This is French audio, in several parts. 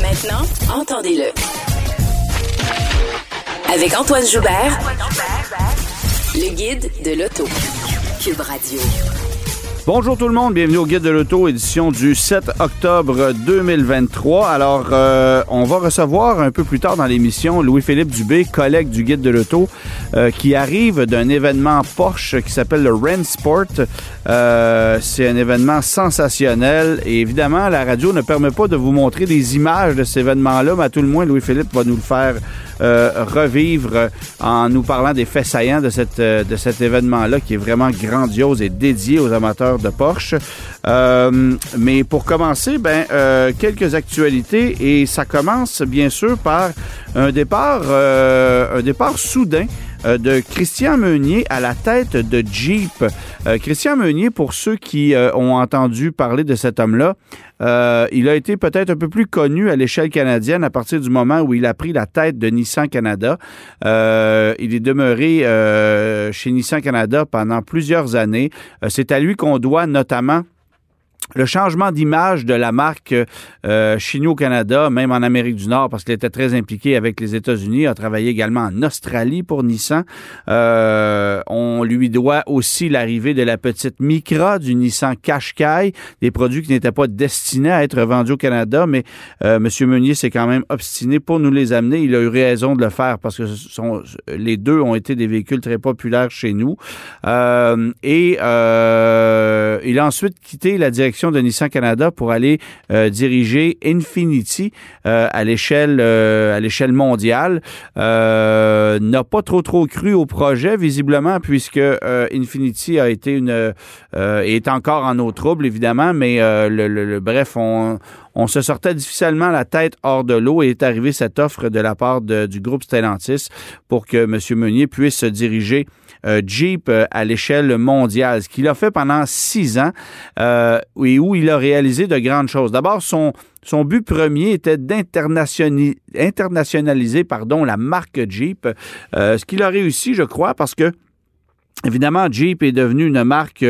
Maintenant, entendez-le. Avec Antoine Joubert, le guide de l'auto. Cube Radio. Bonjour tout le monde, bienvenue au Guide de l'Auto, édition du 7 octobre 2023. Alors, euh, on va recevoir un peu plus tard dans l'émission Louis-Philippe Dubé, collègue du Guide de l'Auto, euh, qui arrive d'un événement Porsche qui s'appelle le Ren Sport. Euh, c'est un événement sensationnel et évidemment, la radio ne permet pas de vous montrer des images de cet événement-là, mais à tout le moins, Louis-Philippe va nous le faire revivre en nous parlant des faits saillants de, cette, de cet événement-là qui est vraiment grandiose et dédié aux amateurs de Porsche. Euh, mais pour commencer, ben euh, quelques actualités et ça commence bien sûr par un départ, euh, un départ soudain de Christian Meunier à la tête de Jeep. Christian Meunier, pour ceux qui ont entendu parler de cet homme-là, il a été peut-être un peu plus connu à l'échelle canadienne à partir du moment où il a pris la tête de Nissan Canada. il est demeuré chez Nissan Canada pendant plusieurs années. C'est à lui qu'on doit notamment le changement d'image de la marque euh, au Canada, même en Amérique du Nord, parce qu'il était très impliqué avec les États-Unis, a travaillé également en Australie pour Nissan. Euh, on lui doit aussi l'arrivée de la petite Micra du Nissan Qashqai, des produits qui n'étaient pas destinés à être vendus au Canada, mais euh, M. Meunier s'est quand même obstiné pour nous les amener. Il a eu raison de le faire parce que sont, les deux ont été des véhicules très populaires chez nous. Euh, et euh, il a ensuite quitté la direction de Nissan Canada pour aller euh, diriger Infinity euh, à l'échelle euh, à l'échelle mondiale. N'a pas trop trop cru au projet visiblement puisque Infinity a été une est encore en eau trouble évidemment, mais le, bref on on se sortait difficilement la tête hors de l'eau et est arrivé cette offre de la part du groupe Stellantis pour que M. Meunier puisse se diriger Jeep euh, à l'échelle mondiale, ce qu'il a fait pendant six ans euh, et où il a réalisé de grandes choses. D'abord, son, son but premier était d'internationaliser pardon, la marque Jeep, ce qu'il a réussi, je crois, parce que Évidemment, Jeep est devenu une marque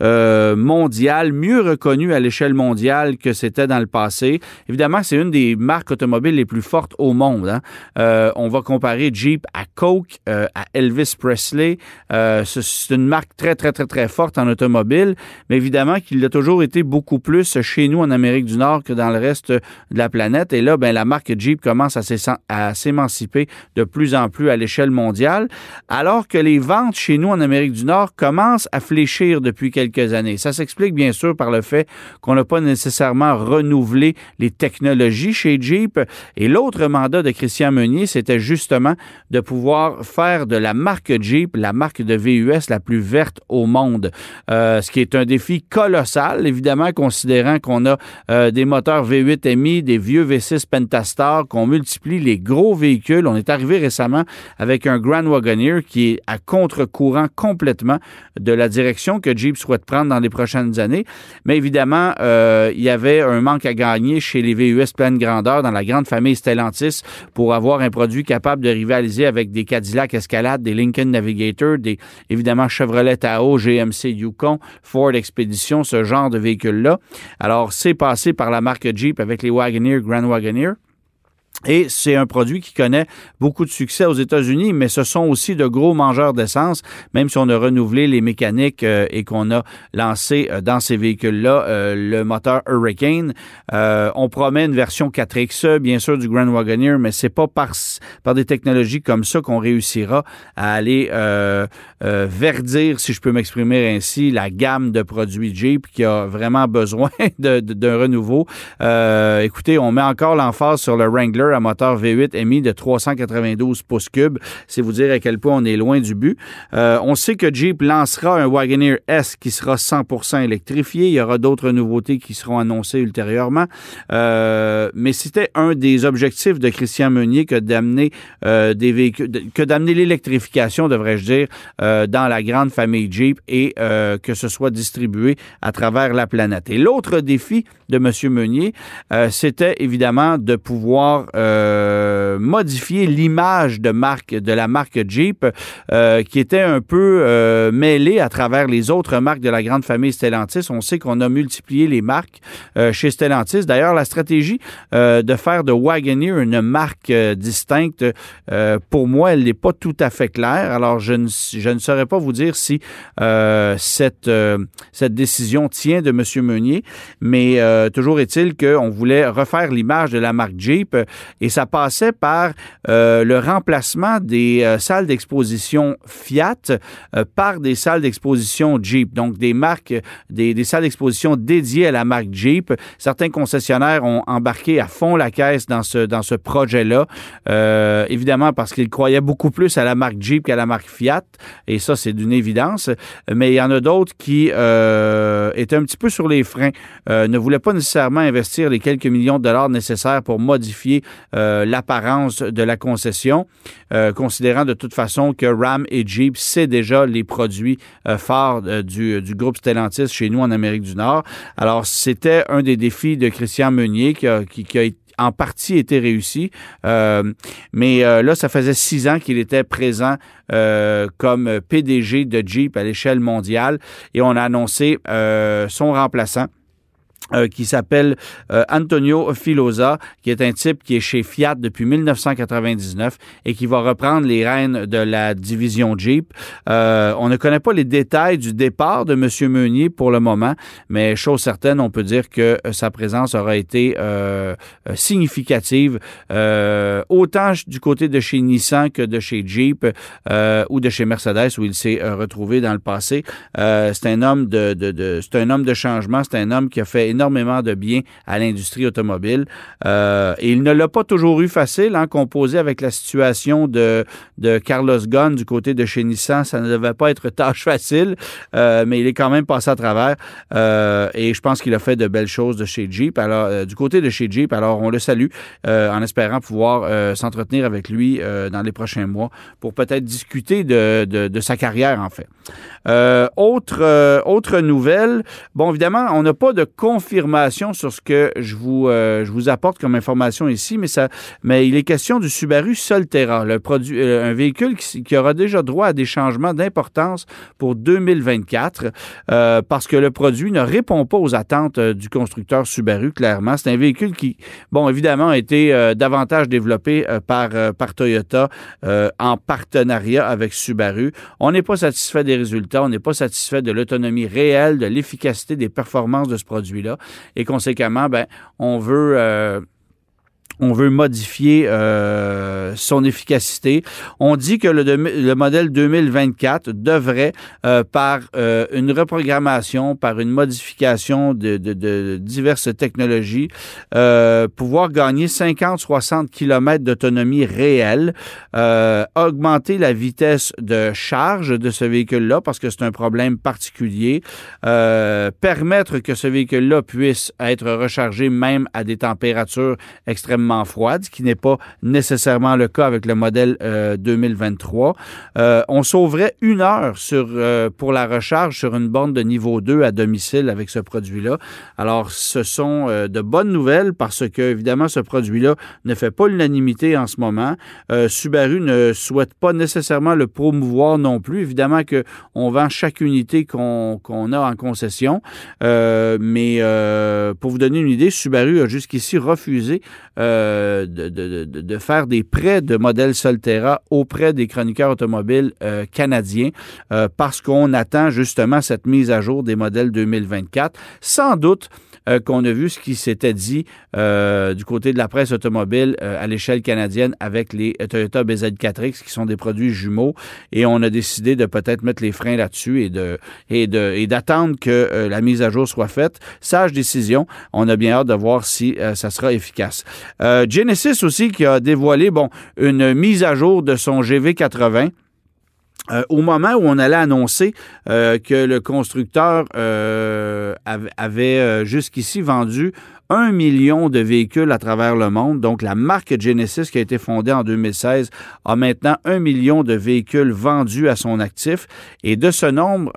euh, mondiale, mieux reconnue à l'échelle mondiale que c'était dans le passé. Évidemment, c'est une des marques automobiles les plus fortes au monde. Hein. Euh, on va comparer Jeep à Coke, euh, à Elvis Presley. c'est une marque très, très, très, très forte en automobile, mais évidemment qu'il a toujours été beaucoup plus chez nous en Amérique du Nord que dans le reste de la planète. Et là, ben, la marque Jeep commence à s'émanciper de plus en plus à l'échelle mondiale, alors que les ventes chez nous en Amérique du Nord commence à fléchir depuis quelques années. Ça s'explique bien sûr par le fait qu'on n'a pas nécessairement renouvelé les technologies chez Jeep. Et l'autre mandat de Christian Meunier, c'était justement de pouvoir faire de la marque Jeep la marque de VUS la plus verte au monde. Euh, ce qui est un défi colossal, évidemment, considérant qu'on a euh, des moteurs V8 MI, des vieux V6 Pentastar, qu'on multiplie les gros véhicules. On est arrivé récemment avec un Grand Wagoneer qui est à contre-courant complètement de la direction que Jeep souhaite prendre dans les prochaines années. Mais évidemment, euh, il y avait un manque à gagner chez les VUS pleine grandeur dans la grande famille Stellantis pour avoir un produit capable de rivaliser avec des Cadillac Escalade, des Lincoln Navigator, des évidemment Chevrolet Tahoe, GMC Yukon, Ford Expedition, ce genre de véhicules-là. Alors, c'est passé par la marque Jeep avec les Wagoneer, Grand Wagoneer. Et c'est un produit qui connaît beaucoup de succès aux États-Unis, mais ce sont aussi de gros mangeurs d'essence, même si on a renouvelé les mécaniques euh, et qu'on a lancé euh, dans ces véhicules-là euh, le moteur Hurricane. on promet une version 4XE, bien sûr, du Grand Wagoneer, mais c'est pas par, par des technologies comme ça qu'on réussira à aller verdir, si je peux m'exprimer ainsi, la gamme de produits Jeep qui a vraiment besoin d'un renouveau. écoutez, on met encore l'emphase sur le Wrangler Wrangler à moteur V8 émis de 392 pouces cubes. C'est vous dire à quel point on est loin du but. Euh, on sait que Jeep lancera un Wagoneer S qui sera 100% électrifié. Il y aura d'autres nouveautés qui seront annoncées ultérieurement. Euh, mais c'était un des objectifs de Christian Meunier que d'amener euh, des véhicules, que d'amener l'électrification, devrais-je dire, dans la grande famille Jeep et que ce soit distribué à travers la planète. Et l'autre défi de M. Meunier, c'était évidemment de pouvoir euh, modifier l'image de marque de la marque Jeep, euh, qui était un peu euh, mêlée à travers les autres marques de la grande famille Stellantis. On sait qu'on a multiplié les marques euh, chez Stellantis. D'ailleurs, la stratégie de faire de Wagoneer une marque distincte, pour moi, elle n'est pas tout à fait claire. Alors, je ne, je ne saurais pas vous dire si cette, cette décision tient de M. Meunier, mais toujours est-il qu'on voulait refaire l'image de la marque Jeep et ça passait par euh, le remplacement des euh, salles d'exposition Fiat euh, par des salles d'exposition Jeep, donc des marques, des, salles d'exposition dédiées à la marque Jeep. Certains concessionnaires ont embarqué à fond la caisse dans ce, dans ce projet-là, évidemment parce qu'ils croyaient beaucoup plus à la marque Jeep qu'à la marque Fiat, et ça c'est d'une évidence, mais il y en a d'autres qui étaient un petit peu sur les freins, ne voulaient pas nécessairement investir les quelques millions de dollars nécessaires pour modifier euh, l'apparence de la concession, euh, considérant de toute façon que Ram et Jeep, c'est déjà les produits euh, phares du, du groupe Stellantis chez nous en Amérique du Nord. Alors, c'était un des défis de Christian Meunier qui a, qui, a en partie été réussi. Mais euh, là, ça faisait six ans qu'il était présent comme PDG de Jeep à l'échelle mondiale et on a annoncé son remplaçant. Euh, qui s'appelle euh, Antonio Filosa, qui est un type qui est chez Fiat depuis 1999 et qui va reprendre les rênes de la division Jeep. Euh, on ne connaît pas les détails du départ de M. Meunier pour le moment, mais chose certaine, on peut dire que euh, sa présence aura été euh, euh, significative, autant du côté de chez Nissan que de chez Jeep ou de chez Mercedes où il s'est retrouvé dans le passé. C'est un homme de, de, de c'est un homme de changement, c'est un homme qui a fait énormément de bien à l'industrie automobile. Euh, et il ne l'a pas toujours eu facile, hein, composé avec la situation de, de Carlos Ghosn du côté de chez Nissan. Ça ne devait pas être tâche facile, euh, mais il est quand même passé à travers. Euh, et je pense qu'il a fait de belles choses de chez Jeep. Alors, du côté de chez Jeep, alors on le salue en espérant pouvoir s'entretenir avec lui dans les prochains mois pour peut-être discuter de, de, de, sa carrière, en fait. Euh, autre, euh, autre nouvelle, bon, évidemment, on n'a pas de confirmation sur ce que je vous, euh, je vous apporte comme information ici, mais, ça, mais il est question du Subaru Solterra, le produit, un véhicule qui, aura déjà droit à des changements d'importance pour 2024, euh, parce que le produit ne répond pas aux attentes du constructeur Subaru, clairement. C'est un véhicule qui, bon, évidemment, a été davantage développé par, par Toyota en partenariat avec Subaru. On n'est pas satisfait des résultats, on n'est pas satisfait de l'autonomie réelle, de l'efficacité des performances de ce produit-là. Et conséquemment, ben, on veut euh, on veut modifier euh, son efficacité. On dit que le, le modèle 2024 devrait, euh, par euh, une reprogrammation, par une modification de, de, de diverses technologies, euh, pouvoir gagner 50-60 km d'autonomie réelle, euh, augmenter la vitesse de charge de ce véhicule-là, parce que c'est un problème particulier, euh, permettre que ce véhicule-là puisse être rechargé même à des températures extrêmement froide, ce qui n'est pas nécessairement le cas avec le modèle euh, 2023. Euh, on sauverait une heure euh, pour la recharge sur une borne de niveau 2 à domicile avec ce produit-là. Alors, ce sont euh, de bonnes nouvelles parce que, évidemment, ce produit-là ne fait pas l'unanimité en ce moment. Euh, Subaru ne souhaite pas nécessairement le promouvoir non plus. Évidemment qu'on vend chaque unité qu'on qu a en concession, euh, mais pour vous donner une idée, Subaru a jusqu'ici refusé euh, de, de, de, faire des prêts de modèles Solterra auprès des chroniqueurs automobiles euh, canadiens euh, parce qu'on attend justement cette mise à jour des modèles 2024. Sans doute qu'on a vu ce qui s'était dit du côté de la presse automobile à l'échelle canadienne avec les Toyota BZ4X qui sont des produits jumeaux et on a décidé de peut-être mettre les freins là-dessus et et d'attendre que la mise à jour soit faite. Sage décision. On a bien hâte de voir si ça sera efficace. Genesis aussi qui a dévoilé bon une mise à jour de son GV80. Euh, au moment où on allait annoncer euh, que le constructeur euh, avait jusqu'ici vendu un million de véhicules à travers le monde. Donc, la marque Genesis, qui a été fondée en 2016, a maintenant un million de véhicules vendus à son actif. Et de ce nombre,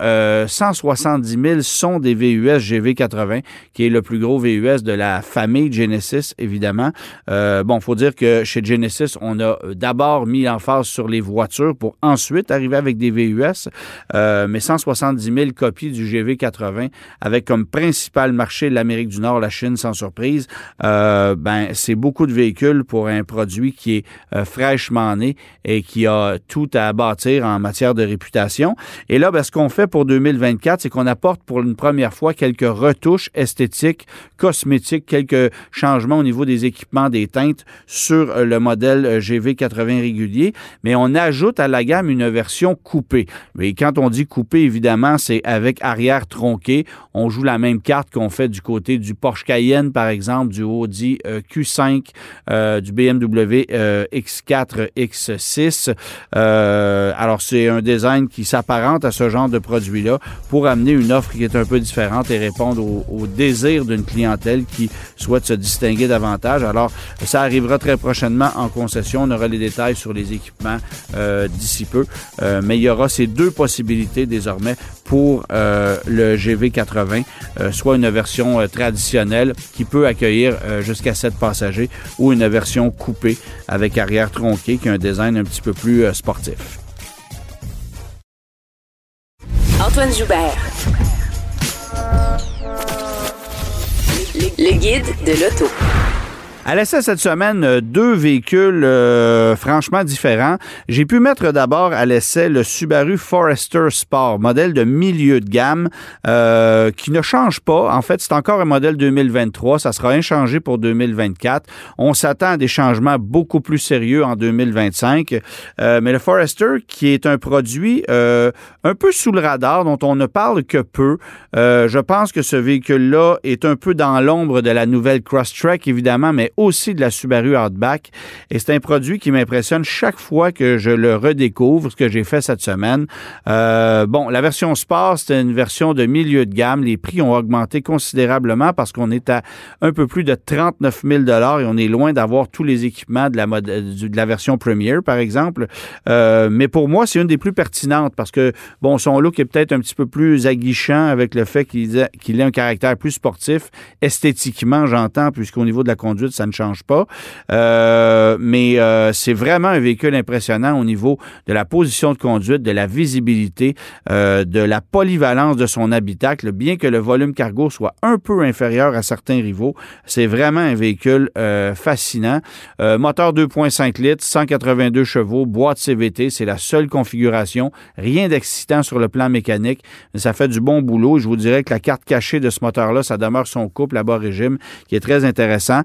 170 000 sont des VUS GV80, qui est le plus gros VUS de la famille Genesis, évidemment. Euh, bon, faut dire que chez Genesis, on a d'abord mis l'emphase sur les voitures pour ensuite arriver avec des VUS. Euh, mais 170 000 copies du GV80 avec comme principal marché l'Amérique du Nord, la Chine, surprise, euh, ben c'est beaucoup de véhicules pour un produit qui est euh, fraîchement né et qui a tout à bâtir en matière de réputation. Et là, ben, ce qu'on fait pour 2024, c'est qu'on apporte pour une première fois quelques retouches esthétiques, cosmétiques, quelques changements au niveau des équipements, des teintes sur euh, le modèle GV80 régulier, mais on ajoute à la gamme une version coupée. Mais quand on dit coupée, évidemment, c'est avec arrière tronqué. On joue la même carte qu'on fait du côté du Porsche Cayenne par exemple, du Audi euh, Q5, euh, du BMW X4, X6. alors, c'est un design qui s'apparente à ce genre de produit-là pour amener une offre qui est un peu différente et répondre au, désir d'une clientèle qui souhaite se distinguer davantage. Alors, ça arrivera très prochainement en concession. On aura les détails sur les équipements euh, d'ici peu. mais il y aura ces deux possibilités désormais pour le GV80, soit une version traditionnelle qui peut accueillir euh, jusqu'à 7 passagers ou une version coupée avec arrière tronquée qui a un design un petit peu plus euh, sportif. Antoine Joubert. Le guide de l'auto. À l'essai cette semaine, euh, deux véhicules euh, franchement différents. J'ai pu mettre d'abord à l'essai le Subaru Forester Sport, modèle de milieu de gamme euh, qui ne change pas. En fait, c'est encore un modèle 2023. Ça sera inchangé pour 2024. On s'attend à des changements beaucoup plus sérieux en 2025. mais le Forester, qui est un produit un peu sous le radar, dont on ne parle que peu, je pense que ce véhicule-là est un peu dans l'ombre de la nouvelle Crosstrek, évidemment, mais aussi de la Subaru Outback. Et c'est un produit qui m'impressionne chaque fois que je le redécouvre, ce que j'ai fait cette semaine. Euh, bon, la version Sport, c'est une version de milieu de gamme. Les prix ont augmenté considérablement parce qu'on est à un peu plus de 39 000 et on est loin d'avoir tous les équipements de la, de la version Premier, par exemple. Euh, mais pour moi, c'est une des plus pertinentes parce que, bon, son look est peut-être un petit peu plus aguichant avec le fait qu'il qu'il ait un caractère plus sportif, esthétiquement, j'entends, puisqu'au niveau de la conduite, ça ne change pas. Euh, mais euh, c'est vraiment un véhicule impressionnant au niveau de la position de conduite, de la visibilité, euh, de la polyvalence de son habitacle. Bien que le volume cargo soit un peu inférieur à certains rivaux, c'est vraiment un véhicule fascinant. moteur 2.5 litres, 182 chevaux, boîte CVT, c'est la seule configuration. Rien d'excitant sur le plan mécanique, mais ça fait du bon boulot. Je vous dirais que la carte cachée de ce moteur-là, ça demeure son couple à bas régime, qui est très intéressant.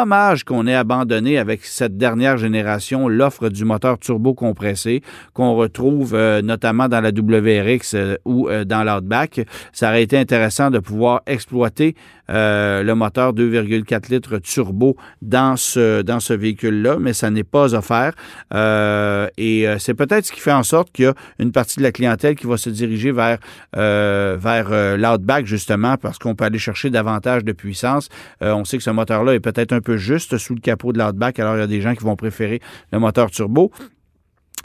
Dommage qu'on ait abandonné avec cette dernière génération l'offre du moteur turbo compressé qu'on retrouve euh, notamment dans la WRX euh, ou euh, dans l'Outback. Ça aurait été intéressant de pouvoir exploiter le moteur 2,4 litres turbo dans ce, dans ce véhicule-là, mais ça n'est pas offert. et c'est peut-être ce qui fait en sorte qu'il y a une partie de la clientèle qui va se diriger vers, vers l'Outback, justement, parce qu'on peut aller chercher davantage de puissance. on sait que ce moteur-là est peut-être un peu juste sous le capot de l'Outback. Alors, il y a des gens qui vont préférer le moteur turbo.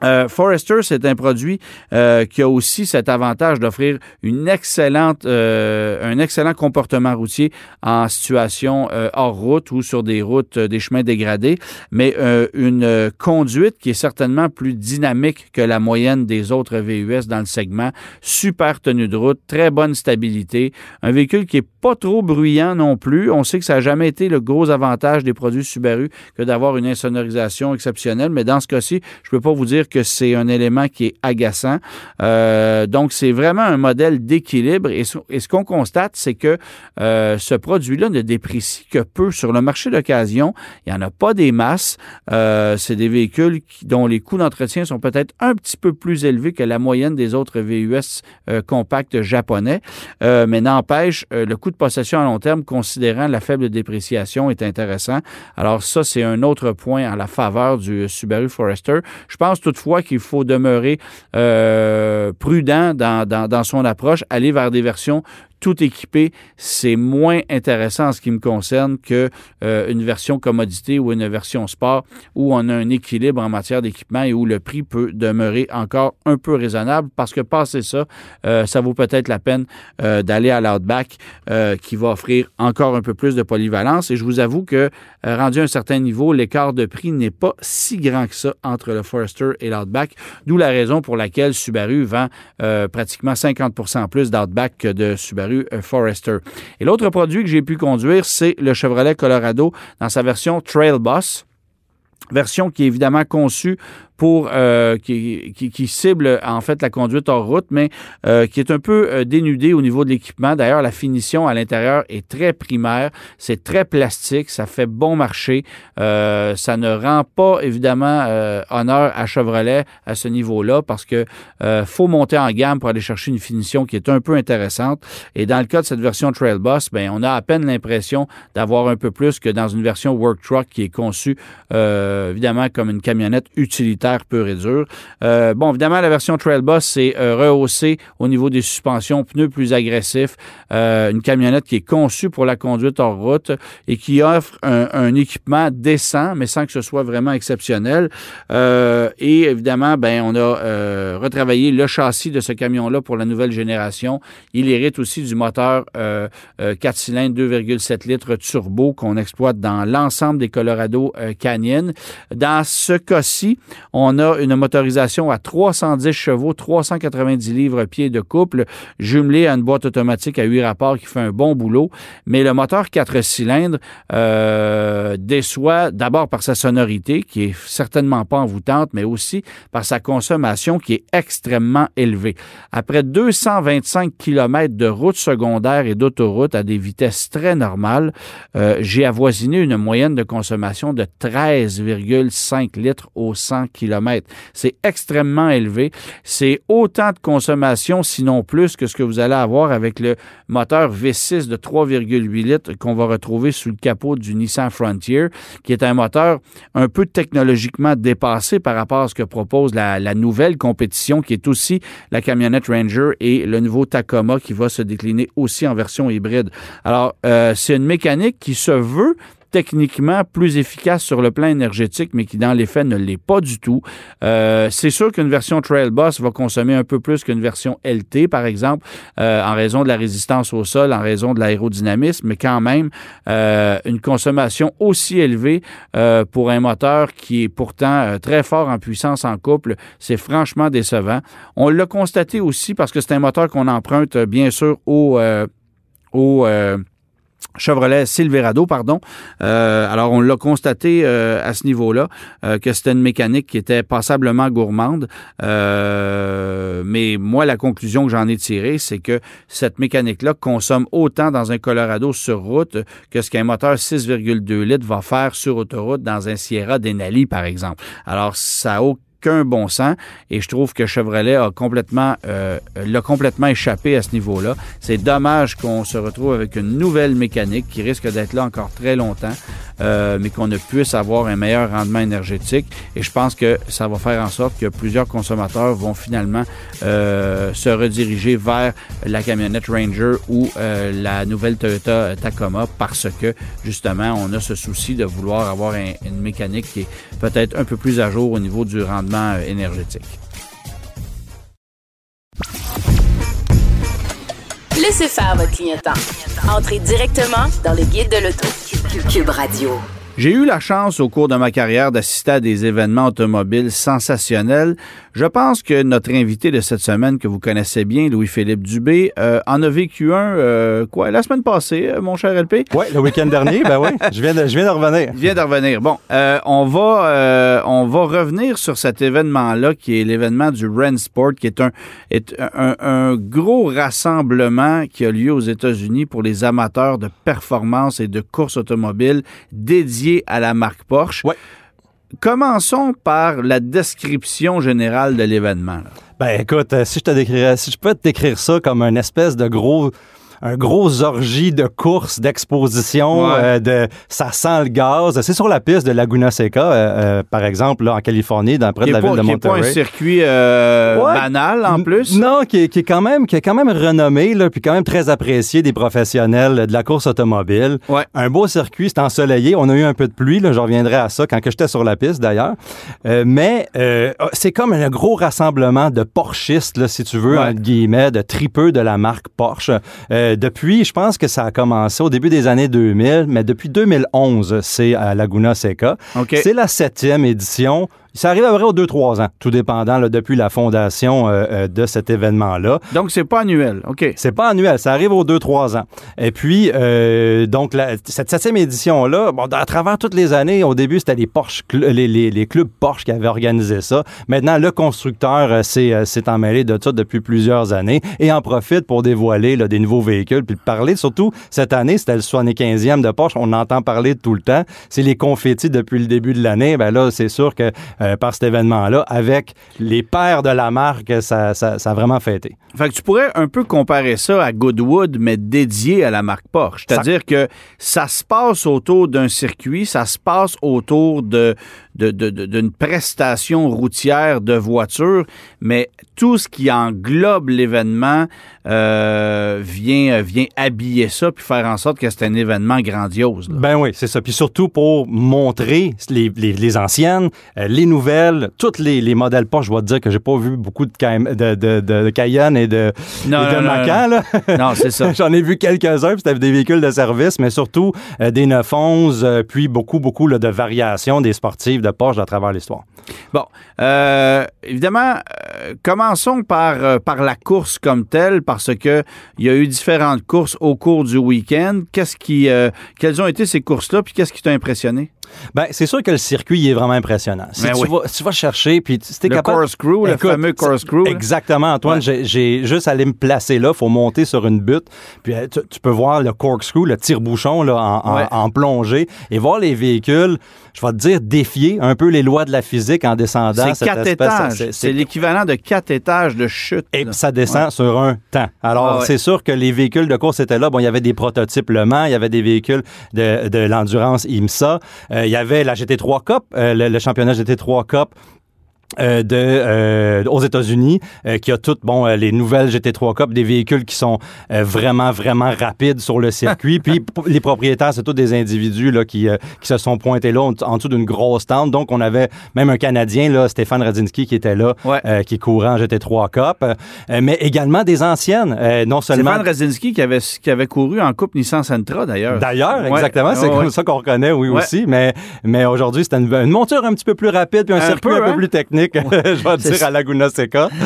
Euh, Forester, c'est un produit euh, qui a aussi cet avantage d'offrir une excellente, euh, un excellent comportement routier en situation hors route ou sur des routes, des chemins dégradés, mais une conduite qui est certainement plus dynamique que la moyenne des autres VUS dans le segment. Super tenue de route, très bonne stabilité, un véhicule qui est pas trop bruyant non plus. On sait que ça n'a jamais été le gros avantage des produits Subaru que d'avoir une insonorisation exceptionnelle, mais dans ce cas-ci, je peux pas vous dire que c'est un élément qui est agaçant. Euh, donc, c'est vraiment un modèle d'équilibre. Et, ce qu'on constate, c'est que euh, ce produit-là ne déprécie que peu sur le marché d'occasion. Il n'y en a pas des masses. Euh, c'est des véhicules dont les coûts d'entretien sont peut-être un petit peu plus élevés que la moyenne des autres VUS compacts japonais. mais n'empêche, le coût de possession à long terme, considérant la faible dépréciation, est intéressant. Alors ça, c'est un autre point à la faveur du Subaru Forester. Je pense toutefois qu'il faut demeurer euh, prudent dans, dans, dans, son approche, aller vers des versions tout équipé, c'est moins intéressant en ce qui me concerne que euh, version commodité ou une version sport où on a un équilibre en matière d'équipement et où le prix peut demeurer encore un peu raisonnable parce que passer ça, euh, ça vaut peut-être la peine euh, d'aller à l'Outback qui va offrir encore un peu plus de polyvalence. Et je vous avoue que rendu à un certain niveau, l'écart de prix n'est pas si grand que ça entre le Forester et l'Outback, d'où la raison pour laquelle Subaru vend pratiquement 50% plus d'Outback que de Subaru euh, Forester. Et l'autre produit que j'ai pu conduire, c'est le Chevrolet Colorado dans sa version Trail Boss version qui est évidemment conçue pour euh, qui, qui, cible en fait la conduite hors route, mais euh, qui est un peu euh, dénudé au niveau de l'équipement. D'ailleurs, la finition à l'intérieur est très primaire, c'est très plastique, ça fait bon marché. ça ne rend pas évidemment honneur à Chevrolet à ce niveau-là parce que faut monter en gamme pour aller chercher une finition qui est un peu intéressante. Et dans le cas de cette version Trail ben on a à peine l'impression d'avoir un peu plus que dans une version Work Truck qui est conçue évidemment comme une camionnette utilitaire pur et. Euh, bon, évidemment, la version Trail Boss, c'est euh, rehaussé au niveau des suspensions, pneus plus agressifs, euh, une camionnette qui est conçue pour la conduite hors route et qui offre un, équipement décent, mais sans que ce soit vraiment exceptionnel. et évidemment, ben, on a retravaillé le châssis de ce camion-là pour la nouvelle génération. Il hérite aussi du moteur 4 cylindres 2,7 litres turbo qu'on exploite dans l'ensemble des Colorado Canyon. Dans ce cas-ci, on a une motorisation à 310 chevaux, 390 livres-pieds de couple, jumelé à une boîte automatique à 8 rapports qui fait un bon boulot. Mais le moteur 4 cylindres euh, déçoit d'abord par sa sonorité, qui est certainement pas envoûtante, mais aussi par sa consommation qui est extrêmement élevée. Après 225 km de route secondaire et d'autoroute à des vitesses très normales, euh, j'ai avoisiné une moyenne de consommation de 13,5 litres au 100 km c'est extrêmement élevé. C'est autant de consommation, sinon plus, que ce que vous allez avoir avec le moteur V6 de 3,8 litres qu'on va retrouver sous le capot du Nissan Frontier, qui est un moteur un peu technologiquement dépassé par rapport à ce que propose la, nouvelle compétition, qui est aussi la camionnette Ranger et le nouveau Tacoma qui va se décliner aussi en version hybride. Alors, euh, c'est une mécanique qui se veut techniquement plus efficace sur le plan énergétique, mais qui dans les faits ne l'est pas du tout. Euh, c'est sûr qu'une version Trail va consommer un peu plus qu'une version LT, par exemple, euh, en raison de la résistance au sol, en raison de l'aérodynamisme, mais quand même euh, une consommation aussi élevée pour un moteur qui est pourtant très fort en puissance en couple, c'est franchement décevant. On l'a constaté aussi parce que c'est un moteur qu'on emprunte bien sûr au, au Chevrolet Silverado, pardon. Euh, alors, on l'a constaté euh, à ce niveau-là euh, que c'était une mécanique qui était passablement gourmande. mais moi, la conclusion que j'en ai tirée, c'est que cette mécanique-là consomme autant dans un Colorado sur route que ce qu'un moteur 6,2 litres va faire sur autoroute dans un Sierra Denali, par exemple. Alors, ça a qu'un bon sens. Et je trouve que Chevrolet a complètement, euh, l'a complètement échappé à ce niveau-là. C'est dommage qu'on se retrouve avec une nouvelle mécanique qui risque d'être là encore très longtemps, euh, mais qu'on ne puisse avoir un meilleur rendement énergétique. Et je pense que ça va faire en sorte que plusieurs consommateurs vont finalement euh, se rediriger vers la camionnette Ranger ou la nouvelle Toyota Tacoma parce que justement, on a ce souci de vouloir avoir une mécanique qui est peut-être un peu plus à jour au niveau du rendement euh, énergétique. Laissez faire votre clignotant. Entrez directement dans le guide de l'auto. Cube Radio. J'ai eu la chance au cours de ma carrière d'assister à des événements automobiles sensationnels. Je pense que notre invité de cette semaine, que vous connaissez bien, Louis-Philippe Dubé, euh, en a vécu un, euh, quoi, la semaine passée, euh, mon cher LP? Oui, le week-end dernier, ben oui, je viens de, je viens de revenir. Il vient de revenir. Bon, euh, on, va, euh, on va revenir sur cet événement-là, qui est l'événement du Ren Sport, qui est un, est un, un gros rassemblement qui a lieu aux États-Unis pour les amateurs de performance et de course automobile dédié à la marque Porsche. Ouais. Commençons par la description générale de l'événement. Ben écoute, euh, si je te décrirais, si je peux te décrire ça comme une espèce de gros un gros orgie de courses, d'exposition, Ouais. euh, de ça sent le gaz. C'est sur la piste de Laguna Seca, euh, euh, par exemple, là, en Californie, dans près de la pas, ville de qui est pas un Monterey. circuit Ouais. banal en plus? Non, qui est, qui est quand même qui est quand même renommé là, puis quand même très apprécié des professionnels de la course automobile. Ouais. Un beau circuit, c'est ensoleillé. On a eu un peu de pluie, là, je reviendrai à ça quand que j'étais sur la piste d'ailleurs. Mais euh, c'est comme un gros rassemblement de Porschistes, là, si tu veux, entre guillemets, de tripeux de la marque Porsche. Euh, depuis, je pense que ça a commencé au début des années 2000, mais depuis 2011, c'est à Laguna Seca. C'est la septième édition. Ça arrive à peu près aux 2-3 ans, tout dépendant là, depuis la fondation euh, euh, de cet événement-là. Donc, c'est pas annuel. OK. C'est pas annuel, ça arrive aux 2-3 ans. Et puis, euh, donc, la- cette septième édition-là, bon, à travers toutes les années, au début, c'était les, Porsche, les, les- les clubs Porsche qui avaient organisé ça. Maintenant, le constructeur euh, s'est euh, s'est emmêlé de ça depuis plusieurs années et en profite pour dévoiler là, des nouveaux véhicules, puis parler, surtout cette année, c'était le 75e de Porsche, on entend parler tout le temps. C'est les confettis depuis le début de l'année. Ben là, c'est sûr que euh, par cet événement-là, avec les pères de la marque, ça, ça, ça a vraiment fêté. Fait que tu pourrais un peu comparer ça à Goodwood, mais dédié à la marque Porsche. C'est-à-dire que ça se passe autour d'un circuit, ça se passe autour de, de- de- de- d'une prestation routière de voiture, mais tout ce qui englobe l'événement euh, vient, vient habiller ça puis faire en sorte que c'est un événement grandiose. là. Ben oui, c'est ça. Puis surtout pour montrer les, les- les anciennes, euh, les nouvelles, tous les, les modèles Porsche. Je dois te dire que j'ai pas vu beaucoup de, Cayenne- de, de, Cayenne et de, Non, et de non, non, Macan, là. Non, c'est ça. J'en ai vu quelques-uns, puis c'était des véhicules de service, mais surtout euh, des 911, euh, puis beaucoup, beaucoup là, de variations des sportives de Porsche à travers l'histoire. Bon, euh, évidemment, euh, commençons par, euh, par la course comme telle, parce que il y a eu différentes courses au cours du week-end. Qu'est-ce qui, quelles ont été ces courses-là, puis qu'est-ce qui t'a impressionné? Ben, c'est sûr que le circuit il est vraiment impressionnant. Si, Ben tu, oui. vas, si tu vas chercher, puis si t'es capable... corkscrew, le fameux corkscrew. Exactement, Antoine. Ouais. J'ai- juste allé me placer là. faut monter sur une butte. Puis euh, tu, tu peux voir le corkscrew, le tire-bouchon là, en, en- Ouais. en plongée et voir les véhicules, je vais te dire, défier un peu les lois de la physique en descendant. C'est quatre étages. c'est- l'équivalent de quatre étages de chute. et là. ça descend Ouais. sur un temps. Alors, Ah c'est sûr que les véhicules de course étaient là. Bon, il y avait des prototypes Le Mans, il y avait des véhicules de, de l'endurance IMSA, Euh, il y avait la GT3 Cup, euh, le championnat GT3 Cup. Euh, de, euh, aux États-Unis, euh, qui a toutes bon, euh, les nouvelles GT3 Cup, des véhicules qui sont euh, vraiment, vraiment rapides sur le circuit. Puis les propriétaires, c'est tous des individus là, qui, euh, qui se sont pointés là en, en dessous d'une grosse tente. Donc, on avait même un Canadien, là, Stéphane Radzinski, qui était là, Ouais. euh, qui courait en GT3 Cup, euh, mais également des anciennes, euh, non seulement... Stéphane Radzinski qui avait, qui avait couru en Coupe Nissan Sentra, d'ailleurs. D'ailleurs, Ouais. exactement, c'est Ouais, comme ça qu'on reconnaît, oui, aussi. Mais, mais aujourd'hui, c'était une, une monture un petit peu plus rapide, puis un, Un circuit peu, un peu hein? plus technique, je vais dire, ça. à Laguna Seca.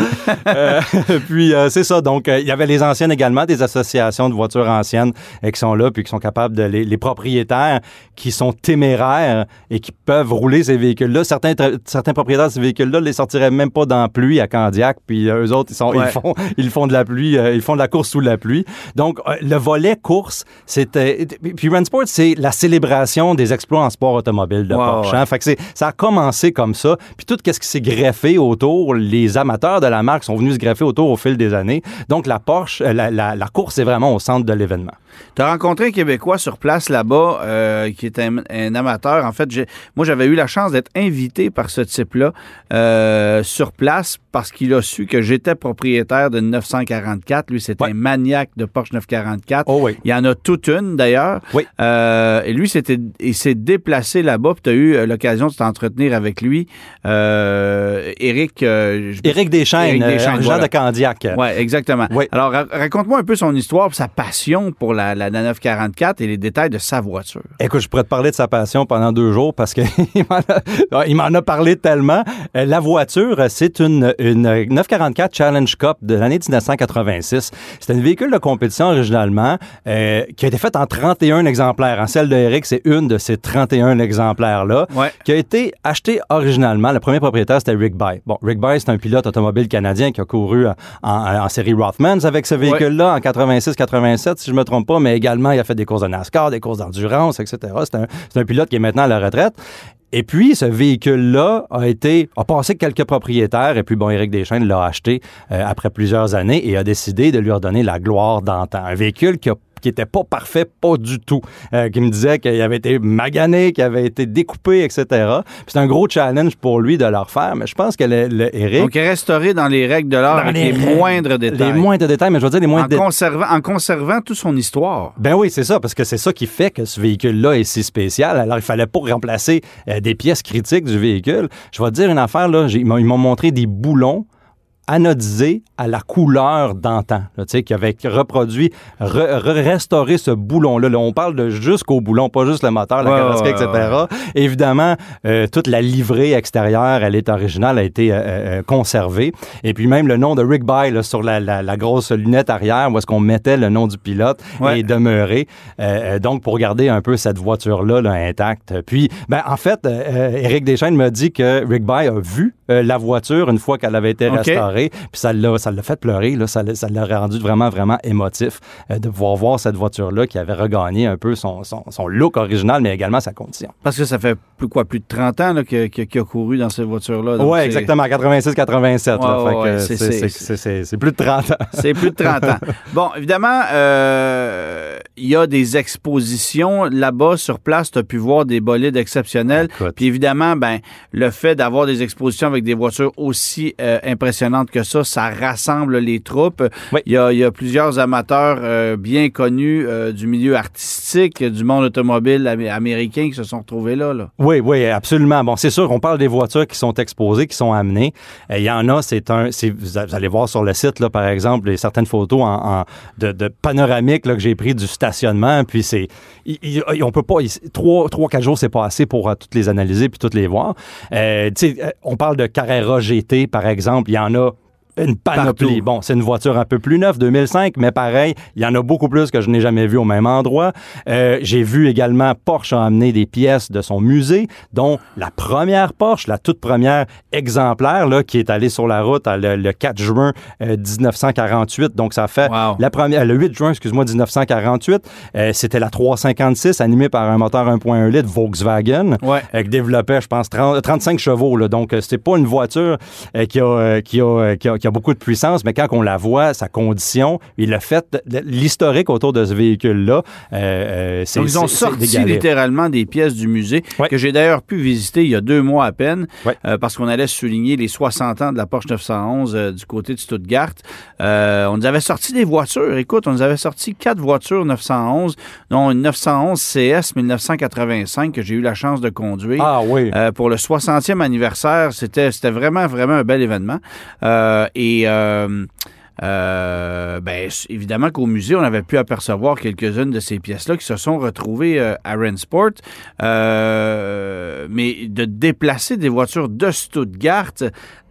Euh, puis euh, c'est ça. Donc, euh, il y avait les anciennes également, des associations de voitures anciennes qui sont là, puis qui sont capables de les, les propriétaires qui sont téméraires et qui peuvent rouler ces véhicules-là. Certains, propriétaires de ces véhicules-là les sortiraient même pas dans la pluie à Candiac, puis eux autres, ils, sont, Ouais. ils, font, ils font de la pluie, ils font de la course sous la pluie. Donc, le volet course, c'était. Puis Run Sport, c'est la célébration des exploits en sport automobile de Porsche. ouais. hein. Fait que c'est- ça a commencé comme ça. Puis tout ce qui s'est greffé autour, les amateurs de la marque sont venus se greffer autour au fil des années. Donc, la Porsche, euh, la, la- la course est vraiment au centre de l'événement. Tu as rencontré un Québécois sur place là-bas euh, qui est un, un amateur. En fait, moi, j'avais eu la chance d'être invité par ce type-là euh, sur place parce qu'il a su que j'étais propriétaire d'une 944. Lui, Ouais. un maniaque de Porsche 944. Oh oui. Il y en a toute une, d'ailleurs. Oui. Euh, et lui, c'était, il s'est déplacé là-bas. Puis tu as eu l'occasion de t'entretenir avec lui. Euh, euh, Éric... euh, Éric Deschaines, Éric Deschaines, euh, de Candiac. Ouais, exactement. Oui. Alors, ra- raconte-moi un peu son histoire, sa passion pour la, la 944 et les détails de sa voiture. Écoute, je pourrais te parler de sa passion pendant deux jours parce qu'il m'en a, parlé tellement. Euh, La voiture, c'est une, une 944 Challenge Cup de l'année 1986. C'est un véhicule de compétition originalement euh, qui a été fait en 31 exemplaires. En celle de Eric, c'est une de ces 31 exemplaires-là Ouais. qui a été acheté originalement. Le premier propriétaire, c'était Rick Bay. Bon, Rick Bay, c'est un pilote automobile canadien qui a couru en, en- en série Rothmans avec ce véhicule-là en 86-87, si je me trompe pas, mais également, il a fait des courses de NASCAR, des courses d'endurance, etc. C'est un, pilote qui est maintenant à la retraite. Et puis, ce véhicule-là a été, a passé quelques propriétaires, et puis bon, Éric Deschaines l'a acheté euh, après plusieurs années et a décidé de lui redonner la gloire d'antan. Un véhicule qui a qui était pas parfait, pas du tout. Euh, qui me disait qu'il avait été magané, qu'il avait été découpé, etc. Puis C'est un gros challenge pour lui de le refaire, mais je pense que le, le Eric, Donc, restauré dans les règles de l'art avec les moindres détails. les moindres détails, mais je veux dire les moindres détails. conservant, en conservant toute son histoire. Ben oui, c'est ça, parce que c'est ça qui fait que ce véhicule-là est si spécial. Alors, il fallait pas remplacer euh, des pièces critiques du véhicule. Je vais te dire une affaire, là, ils m'ont montré des boulons anodisés à la couleur d'antan, là, tu sais, qui avait reproduit, re- re- restauré ce boulon-là. Là, on parle de jusqu'au boulon, pas juste le moteur, la Ouais, carrosserie, ouais, etc. Évidemment, euh, toute la livrée extérieure, elle est originale, a été euh, euh, conservée. Et puis même le nom de Rick là, sur la, la- la grosse lunette arrière, où est-ce qu'on mettait le nom du pilote, est demeuré. Euh, donc, pour garder un peu cette voiture-là là, intacte. Puis, ben, en fait, Éric Deschaines m'a dit que Rick a vu la voiture une fois qu'elle avait été restaurée. Puis ça l'a, ça l'a fait pleurer. Là, ça, l'a- ça l'a rendu vraiment, vraiment émotif euh, de pouvoir voir cette voiture-là qui avait regagné un peu son, son, son look original, mais également sa condition. Parce que ça fait plus, quoi, plus de 30 ans qu'il a couru dans cette voiture-là. Oui, exactement, 86-87. là. Ouais, Fait ouais, que ouais, c'est- plus de 30 ans. C'est plus de 30 ans. Bon, évidemment, euh, il y a des expositions là-bas sur place. Tu as pu voir des bolides exceptionnels. Puis évidemment, ben, le fait d'avoir des expositions avec des voitures aussi euh, impressionnantes que ça, ça rassemble les troupes. Oui. Il, y a, il y a plusieurs amateurs euh, bien connus euh, du milieu artistique, du monde automobile amé- américain qui se sont retrouvés là. là. Oui, oui, absolument. Bon, c'est sûr, on parle des voitures qui sont exposées, qui sont amenées. Euh, Il y en a, c'est un. Vous allez voir sur le site, là, par exemple, certaines photos en, en- de, de panoramique là, que j'ai pris du stationnement. Puis c'est. on peut pas. Trois, trois, quatre jours, c'est pas assez pour euh, toutes les analyser puis toutes les voir. Euh, on parle de Carrera GT, par exemple. Il y en a. Une panoplie. Partout. Bon, c'est une voiture un peu plus neuve, 2005, mais pareil, il y en a beaucoup plus que je n'ai jamais vu au même endroit. Euh, J'ai vu également Porsche a amené des pièces de son musée, dont la première Porsche, la toute première exemplaire, là, qui est allée sur la route euh, le, le 4 juin euh, 1948. Donc, ça fait Wow. la première, le 8 juin, excuse-moi, 1948. Euh, C'était la 356 animée par un moteur 1.1 litre Volkswagen Ouais. euh, qui développait, je pense, 30 35 chevaux. Là. Donc, euh, c'est pas une voiture euh, qui, a, euh, qui, a, euh, qui, a, qui a beaucoup de puissance, mais quand on la voit, sa condition et le fait, l'historique autour de ce véhicule-là, euh, euh, c'est ils ont sorti littéralement des pièces du musée Ouais. que j'ai d'ailleurs pu visiter il y a deux mois à peine Ouais. euh, parce qu'on allait souligner les 60 ans de la Porsche 911 euh, du côté de Stuttgart. On nous avait sorti des voitures. Écoute, on nous avait sorti quatre voitures 911, dont une 911 CS 1985 que j'ai eu la chance de conduire. Ah oui. Pour le 60e anniversaire, c'était c'était vraiment, vraiment un bel événement. Euh, et euh, euh, ben, évidemment qu'au musée, on avait pu apercevoir quelques-unes de ces pièces-là qui se sont retrouvées euh, à Rensport. Euh, mais de déplacer des voitures de Stuttgart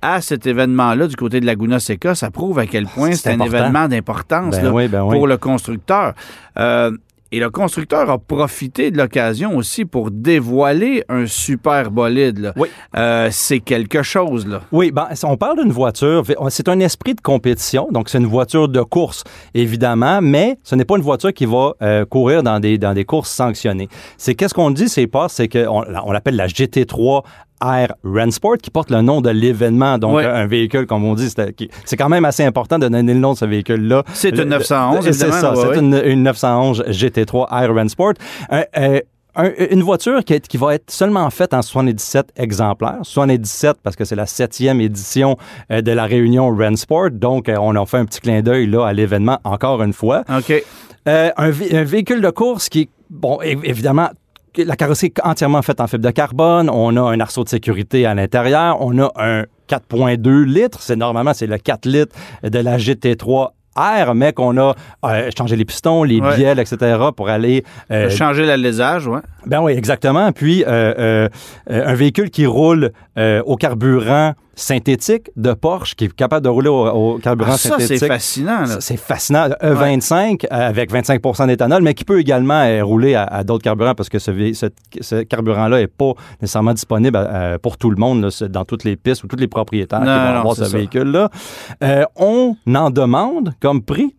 à cet événement-là du côté de Laguna Seca, ça prouve à quel point C'est un important. événement d'importance Ben oui, ben oui. pour le constructeur. Et le constructeur a profité de l'occasion aussi pour dévoiler un super bolide. là. Oui. Euh, c'est quelque chose, là. Oui, ben, on parle d'une voiture, c'est un esprit de compétition, donc c'est une voiture de course, évidemment, mais ce n'est pas une voiture qui va euh, courir dans des, dans des courses sanctionnées. C'est qu'est-ce qu'on dit, c'est pas, c'est qu'on on l'appelle la GT3 Air Rensport, qui porte le nom de l'événement, donc Ouais. un véhicule, comme on dit, c'est quand même assez important de donner le nom de ce véhicule-là. C'est une Le- 911, C'est ça, ouais, c'est ouais. une, une 911 GT3 Air Rensport. Euh, un- une voiture qui, est- qui va être seulement faite en 77 exemplaires. 77 parce que c'est la septième édition euh, de la réunion Rensport. Donc, euh, on a fait un petit clin d'œil là à l'événement encore une fois. OK. Euh, un, vé- un véhicule de course qui, bon, évidemment, la carrosserie est entièrement faite en fibre de carbone. On a un arceau de sécurité à l'intérieur. On a un 4.2 litres. C'est normalement, c'est le 4 litres de la GT3 R, mais qu'on a euh, changé les pistons, les Ouais. bielles, etc. pour aller euh, Changer l'alésage, ouais. Ben oui, exactement. Puis euh, euh, un véhicule qui roule euh, au carburant synthétique de Porsche, qui est capable de rouler au, au carburant Ah, ça, synthétique. c'est fascinant. C'est fascinant. E25 euh, avec 25% d'éthanol, mais qui peut également rouler à, à d'autres carburants parce que ce, vé- ce- ce carburant-là n'est pas nécessairement disponible pour tout le monde là, dans toutes les pistes ou tous les propriétaires Non, qui vont non, avoir ce véhicule-là. On en demande comme prix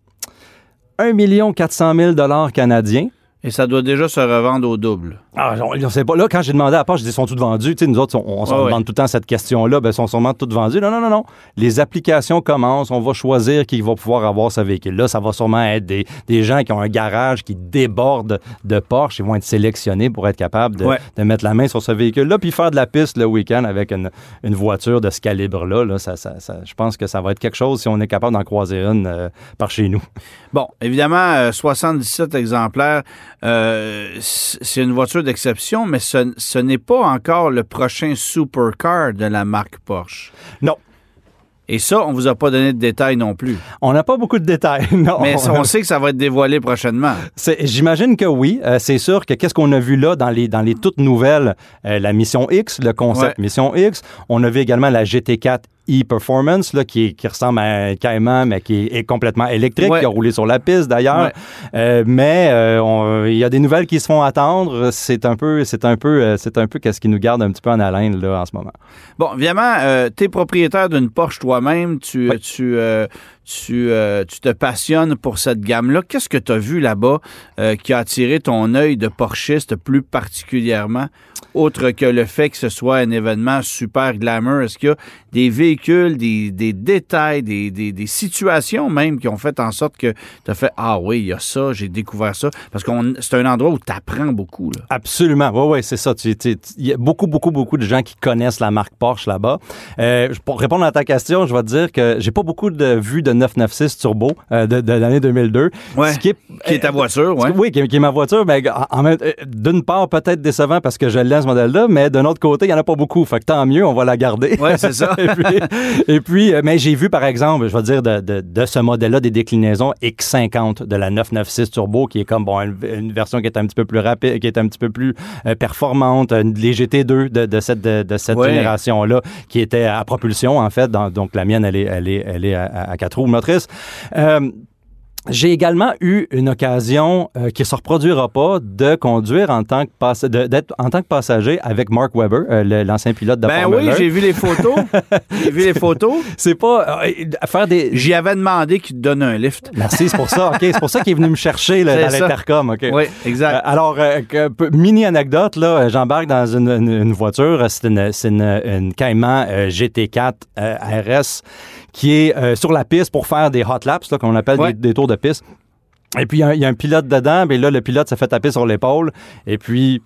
1 400 000 canadiens. Et ça doit déjà se revendre au double. Ah, on, on sait pas. Là, quand j'ai demandé à Porsche, je dis, sont toutes vendues? Tu sais, nous autres, on, on s'en ouais. demande tout le temps cette question-là. Ben, sont sûrement toutes vendues. Non, non, non, non. Les applications commencent. On va choisir qui va pouvoir avoir ce véhicule-là. Ça va sûrement être des, des gens qui ont un garage qui déborde de Porsche. Ils vont être sélectionnés pour être capables de, Ouais. de mettre la main sur ce véhicule-là puis faire de la piste le week-end avec une, une voiture de ce calibre-là. Là, ça, ça, ça- je pense que ça va être quelque chose si on est capable d'en croiser une euh, par chez nous. Bon, évidemment, euh, 77 exemplaires, euh, c'est une voiture d'exception, mais ce, ce n'est pas encore le prochain supercar de la marque Porsche. Non. Et ça, on vous a pas donné de détails non plus. On n'a pas beaucoup de détails. Non. Mais on sait que ça va être dévoilé prochainement. J'imagine que oui. Euh, c'est sûr que qu'est-ce qu'on a vu là dans les, dans les toutes nouvelles, euh, la Mission X, le concept Ouais. Mission X. On a vu également la GT4 e-Performance, là, qui, ressemble à un Cayman, mais qui est, est complètement électrique, Ouais. qui a roulé sur la piste d'ailleurs. Ouais. Euh, mais euh, il y a des nouvelles qui se font attendre. C'est un peu, c'est un peu, euh, c'est un peu qu'est-ce qui nous garde un petit peu en haleine là en ce moment. Bon, évidemment, tu es propriétaire d'une Porsche toi-même, tu, Oui. tu, tu, euh, tu te passionnes pour cette gamme-là. Qu'est-ce que tu as vu là-bas euh, qui a attiré ton œil de Porschiste plus particulièrement, autre que le fait que ce soit un événement super glamour? Est-ce qu'il y a des véhicules, des, détails, des, situations même qui ont fait en sorte que tu as fait Ah oui, il y a ça, j'ai découvert ça? Parce que c'est un endroit où tu apprends beaucoup. Absolument. Oui, oui, c'est ça. Il y a beaucoup, beaucoup, beaucoup de gens qui connaissent la marque Porsche là-bas. Euh, pour répondre à ta question, je vais te dire que j'ai pas beaucoup de vues de 996 Turbo euh, de, de l'année 2002. Ouais. Ce qui est, Qui est ta voiture, ouais. Oui, qui est, qui est ma voiture. Mais en- en même- euh, d'une part, peut-être décevant parce que je l'aime ce modèle-là, mais d'un autre côté, il n'y en a pas beaucoup. Fait que tant mieux, on va la garder. Ouais, c'est ça. et puis, et puis, euh, mais j'ai vu, par exemple, je vais dire, de, de, de ce modèle-là, des déclinaisons X50 de la 996 Turbo, qui est comme, bon, une, une version qui est un petit peu plus rapide, qui est un petit peu plus euh, performante, euh, les GT2 de, de cette, de, de cette Ouais. génération-là, qui était à propulsion, en fait. Dans- donc, la mienne, elle est, elle est, elle est à, à quatre roues motrices. Euh, j'ai également eu une occasion euh, qui ne se reproduira pas de conduire en tant que pass- de- d'être en tant que passager avec Mark Webber, euh, l'ancien pilote de Ben Formule oui, 1. j'ai vu les photos. j'ai vu les photos. C'est pas euh, faire des J'y avais demandé qu'il te donne un lift. Merci, c'est pour ça. OK, c'est pour ça qu'il est venu me chercher là, dans l'intercom, OK. Oui, exact. alors, que- mini anecdote, là, j'embarque dans une, une- une voiture, c'est une, une, une Cayman euh, GT4 euh, RS qui est euh, sur la piste pour faire des hot laps, qu'on appelle Ouais. des, des tours de piste. Et puis, il y, a- il y a un pilote dedans, mais là, le pilote se fait taper sur l'épaule, et puis...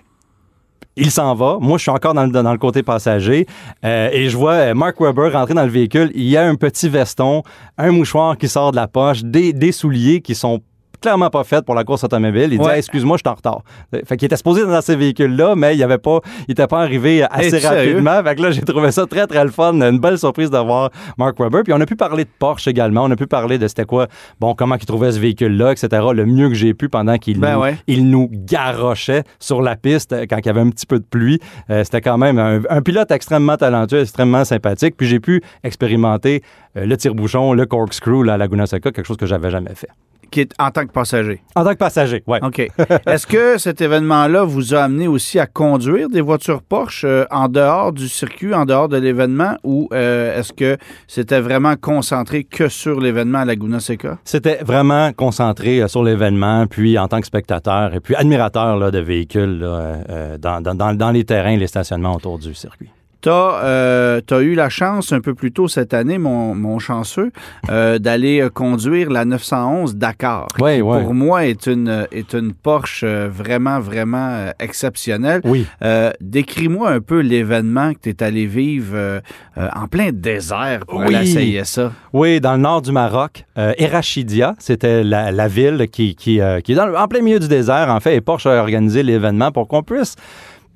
Il s'en va. Moi, je suis encore dans le, dans le côté passager. Euh, et je vois euh, Mark Webber rentrer dans le véhicule. Il y a un petit veston, un mouchoir qui sort de la poche, des, des souliers qui sont clairement pas faits pour la course automobile. Il dit Ouais. Hey, excuse-moi, je suis en retard. Fait qu'il était supposé dans ces véhicules-là, mais il avait pas, il était pas arrivé assez sérieux? rapidement. Fait que là, j'ai trouvé ça très, très le fun. Une belle surprise d'avoir Mark Webber. Puis on a pu parler de Porsche également. On a pu parler de c'était quoi, bon, comment il trouvait ce véhicule-là, etc. Le mieux que j'ai pu pendant qu'il Ben nous, ouais. il nous garochait sur la piste euh, quand il y avait un petit peu de pluie. Euh, c'était quand même un, un pilote extrêmement talentueux, extrêmement sympathique. Puis j'ai pu expérimenter euh, le tire-bouchon, le corkscrew là, à Laguna Seca, quelque chose que j'avais jamais fait. Qui est en tant que passager? En tant que passager, ouais. OK. Est-ce que cet événement-là vous a amené aussi à conduire des voitures Porsche euh, en dehors du circuit, en dehors de l'événement, ou euh, est-ce que c'était vraiment concentré que sur l'événement à Laguna Seca? C'était vraiment concentré euh, sur l'événement, puis en tant que spectateur et puis admirateur là, de véhicules là, dans, dans- dans- dans les terrains et les stationnements autour du circuit. Tu as, eu la chance un peu plus tôt cette année, mon, mon chanceux, euh, d'aller conduire la 911 Dakar. Oui, qui, oui. Pour moi, est une, est une Porsche euh, vraiment, vraiment euh, exceptionnelle. Oui. Euh, Décris-moi un peu l'événement que tu es allé vivre euh, euh, en plein désert pour Oui. aller essayer ça. Oui, dans le nord du Maroc. Euh, Erachidia, c'était la, la ville qui, qui, euh, qui est dans, en plein milieu du désert, en fait, et Porsche a organisé l'événement pour qu'on puisse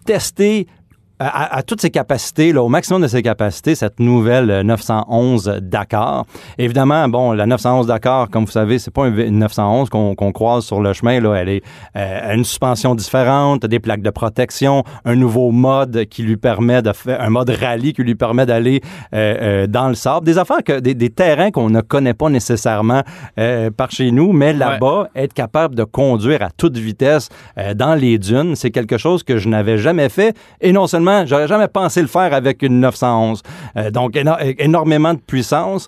tester à, toutes ses capacités, là, au maximum de ses capacités, cette nouvelle euh, 911 Dakar. Évidemment, bon, la 911 Dakar, comme vous savez, c'est pas une 911 qu'on croise sur le chemin. Là. Elle est euh, une suspension différente, des plaques de protection, un nouveau mode qui lui permet de faire un mode rallye qui lui permet d'aller euh, euh, dans le sable. Des affaires que des, des terrains qu'on ne connaît pas nécessairement euh, par chez nous, mais là-bas, être capable de conduire à toute vitesse euh, dans les dunes, c'est quelque chose que je n'avais jamais fait. Et non seulement, j'aurais jamais pensé le faire avec une 911. Euh, donc, éno- énormément de puissance.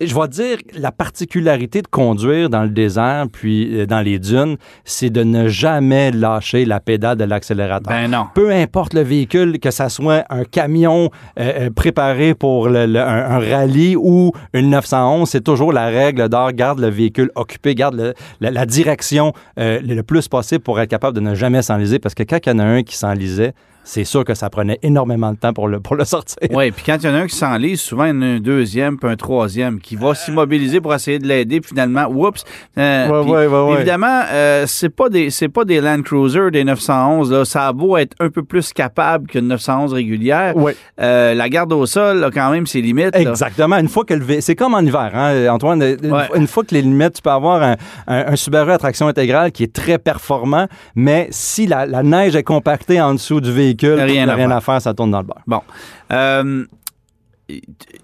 Je vais dire, la particularité de conduire dans le désert puis euh, dans les dunes, c'est de ne jamais lâcher la pédale de l'accélérateur. Ben non. Peu importe le véhicule, que ça soit un camion euh, préparé pour le- le- un, un rallye ou une 911, c'est toujours la règle d'or. Garde le véhicule occupé, garde le- la, la direction euh, le plus possible pour être capable de ne jamais s'enliser. Parce que quand il y en a un qui s'enlisait, c'est sûr que ça prenait énormément de temps pour le, pour le sortir. Oui, puis quand il y en a un qui s'enlise, souvent il y en a un deuxième puis un troisième qui va s'immobiliser pour essayer de l'aider, puis finalement, oups. euh, Ouais, ouais, ouais. Évidemment, euh, c'est pas des c'est pas des Land Cruiser des 911 là, ça a beau être un peu plus capable qu'une 911 régulière. Euh, la garde au sol a quand même ses limites. là. Exactement. Une fois que le c'est comme en hiver, hein, Antoine. Une, Ouais. une fois que les limites, tu peux avoir un, un- un Subaru à traction intégrale qui est très performant, mais si la, la neige est compactée en dessous du véhicule, Rien à rien faire. à faire, ça tourne dans le beurre. Bon. Euh,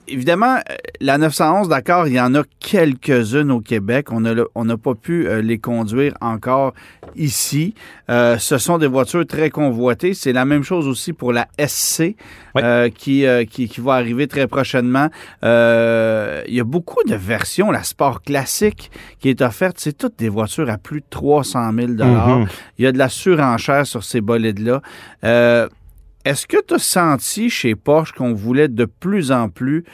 évidemment, euh, la 911, d'accord, il y en a quelques-unes au Québec. On n'a on pas pu euh, les conduire encore ici. Euh, ce sont des voitures très convoitées. C'est la même chose aussi pour la SC Oui. euh, qui, euh, qui, qui va arriver très prochainement. Il y a beaucoup de versions. La Sport classique qui est offerte, c'est toutes des voitures à plus de 300 000 Mhm. Il y a de la surenchère sur ces bolides-là. Est-ce que tu as senti chez Porsche qu'on voulait de plus en plus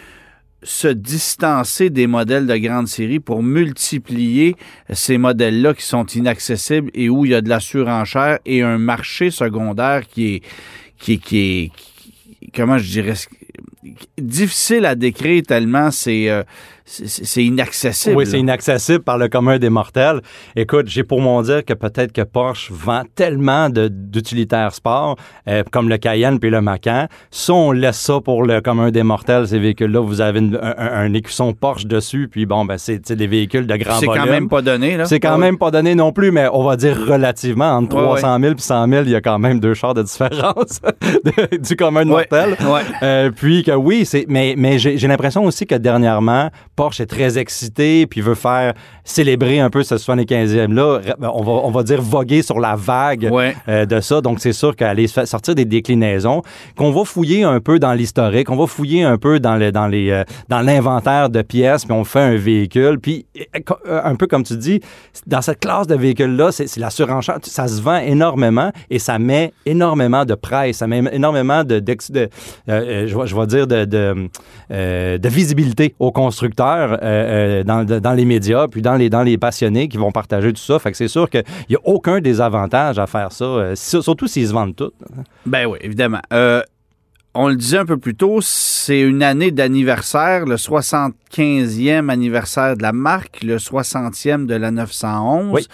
se distancer des modèles de grande série pour multiplier ces modèles-là qui sont inaccessibles et où il y a de la surenchère et un marché secondaire qui est, qui, qui est, comment je dirais, difficile à décrire tellement c'est, euh, c'est, inaccessible. Oui, c'est inaccessible par le commun des mortels. Écoute, j'ai pour mon dire que peut-être que Porsche vend tellement d'utilitaires sport, euh, comme le Cayenne puis le Macan. Si on laisse ça pour le commun des mortels, ces véhicules-là, vous avez une- un, écusson Porsche dessus, puis bon, ben c'est des véhicules de grand c'est quand même pas donné. Là. C'est quand même pas donné non plus, mais on va dire relativement. Entre Ouais, 300 000 et 100 000, il y a quand même deux chars de différence du commun de Ouais, mortel. ouais. Euh, puis que oui, c'est mais, mais j'ai l'impression aussi que dernièrement, Porsche est très excité puis veut faire célébrer un peu ce 75e-là. On va, on va dire voguer sur la vague Ouais. euh, de ça. Donc, c'est sûr qu'aller sortir des déclinaisons, qu'on va fouiller un peu dans l'historique, on va fouiller un peu dans le, dans les, euh, dans l'inventaire de pièces, puis on fait un véhicule. Puis, euh, un peu comme tu dis, dans cette classe de véhicules-là, c'est c'est la surenchère. Ça se vend énormément et ça met énormément de presse, ça met énormément de, de- euh, euh, je, vais, dire, de, de, de visibilité aux constructeurs euh, euh, dans, les médias, puis dans les, dans les passionnés qui vont partager tout ça. Fait que c'est sûr qu'il n'y a aucun désavantage à faire ça, euh, surtout s'ils se vendent tous. Ben oui, évidemment. Euh, on le disait un peu plus tôt, c'est une année d'anniversaire, le 75e anniversaire de la marque, le 60e de la 911. Oui.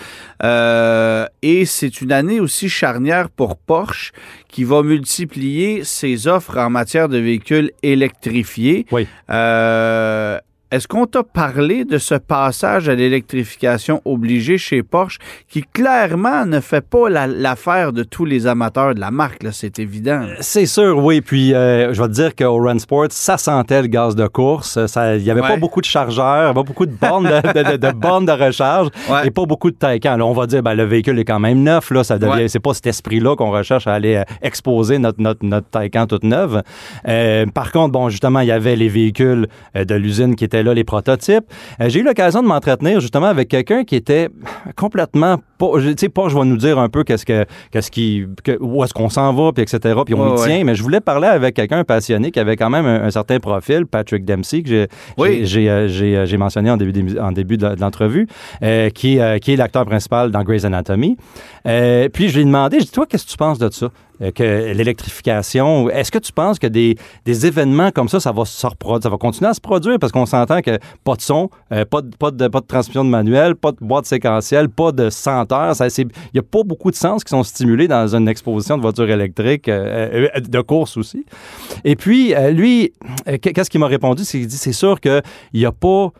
Euh, et c'est une année aussi charnière pour Porsche qui va multiplier ses offres en matière de véhicules électrifiés. Oui. Euh, est-ce qu'on t'a parlé de ce passage à l'électrification obligée chez Porsche qui clairement ne fait pas la- l'affaire de tous les amateurs de la marque, c'est évident. C'est sûr, oui. Puis, euh, je vais te dire qu'au Run Sport, ça sentait le gaz de course. Il n'y avait Ouais. pas beaucoup de chargeurs, pas beaucoup de bornes de, de- de- de bornes de recharge Ouais. et pas beaucoup de Taycan. On va dire, ben, le véhicule est quand même neuf. Là, ça devient, Ouais. c'est pas cet esprit-là qu'on recherche à aller euh, exposer notre, notre, notre Taycan toute neuve. Euh, par contre, bon, justement, il y avait les véhicules de l'usine qui étaient étaient là les prototypes. Euh, j'ai eu l'occasion de m'entretenir justement avec quelqu'un qui était complètement pas, tu sais, pas, je vais nous dire un peu qu'est-ce que, qu'est-ce qui, que, où est-ce qu'on s'en va, puis etc. Puis on y ouais. tient. Mais je voulais parler avec quelqu'un passionné qui avait quand même un, un certain profil, Patrick Dempsey, que j'ai, Oui. j'ai, j'ai, euh, j'ai, euh, j'ai mentionné en début, en début de, l'entrevue, euh, qui, est, euh, qui est l'acteur principal dans Grey's Anatomy. Euh, puis je lui ai demandé, je dis, toi, qu'est-ce que tu penses de ça? Euh, que l'électrification, est-ce que tu penses que des, des événements comme ça, ça va se reproduire, ça va continuer à se produire? Parce qu'on s'entend que pas de son, euh, pas, de, pas, de, pas de transmission de manuel, pas de boîte séquentielle, pas de senteur. Il n'y a pas beaucoup de sens qui sont stimulés dans une exposition de voitures électriques, euh, euh, de course aussi. Et puis, lui, qu'est-ce qu'il m'a répondu? C'est qu'il dit, c'est sûr qu'il n'y a pas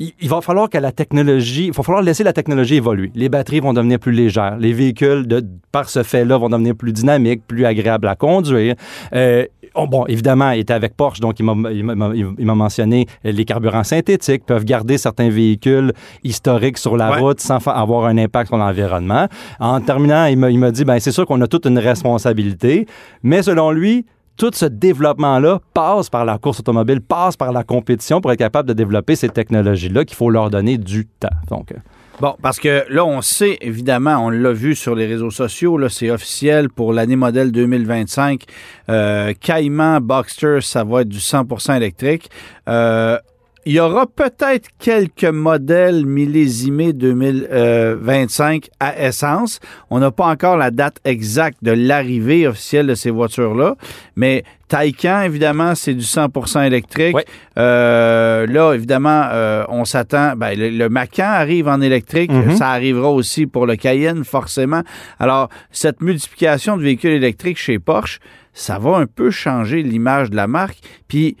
il, va falloir que la technologie, il va falloir laisser la technologie évoluer. Les batteries vont devenir plus légères. Les véhicules, de, par ce fait-là, vont devenir plus dynamiques, plus agréables à conduire. Euh, oh, bon, évidemment, il était avec Porsche, donc il m'a- mentionné les carburants synthétiques peuvent garder certains véhicules historiques sur la Ouais. route sans avoir un impact sur l'environnement. En terminant, il m'a il m'a dit, ben c'est sûr qu'on a toute une responsabilité, mais selon lui, tout ce développement-là passe par la course automobile, passe par la compétition pour être capable de développer ces technologies-là qu'il faut leur donner du temps. Donc, euh, Bon, parce que là, on sait, évidemment, on l'a vu sur les réseaux sociaux, là, c'est officiel pour l'année modèle 2025. Euh, Cayman, Boxster, ça va être du 100% électrique. Euh, il y aura peut-être quelques modèles millésimés 2025 à essence. On n'a pas encore la date exacte de l'arrivée officielle de ces voitures-là, mais Taycan, évidemment, c'est du 100% électrique. Euh, là, évidemment, euh, on s'attend. Ben, le, le Macan arrive en électrique. Mhm. Ça arrivera aussi pour le Cayenne, forcément. Alors, cette multiplication de véhicules électriques chez Porsche, ça va un peu changer l'image de la marque. Puis,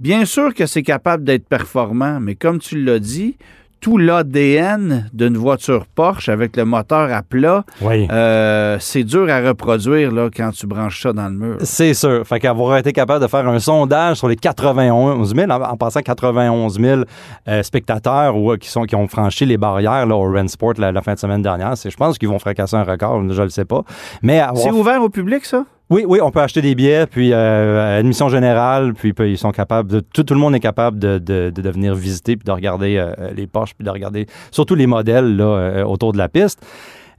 bien sûr que c'est capable d'être performant, mais comme tu l'as dit, tout l'ADN d'une voiture Porsche avec le moteur à plat, oui. euh, c'est dur à reproduire là, quand tu branches ça dans le mur. C'est sûr. Fait qu'avoir été capable de faire un sondage sur les 91 000, en, en passant 91 000 euh, spectateurs ou, euh, qui, sont, qui ont franchi les barrières là, au Rensport la, la fin de semaine dernière, je pense qu'ils vont fracasser un record, je le sais pas. Mais avoir C'est ouvert au public, ça? Oui, oui, on peut acheter des billets, puis euh, admission générale, puis, puis ils sont capables de tout, tout le monde est capable de, de, de, venir visiter puis de regarder euh, les Porsche puis de regarder surtout les modèles là, euh, autour de la piste.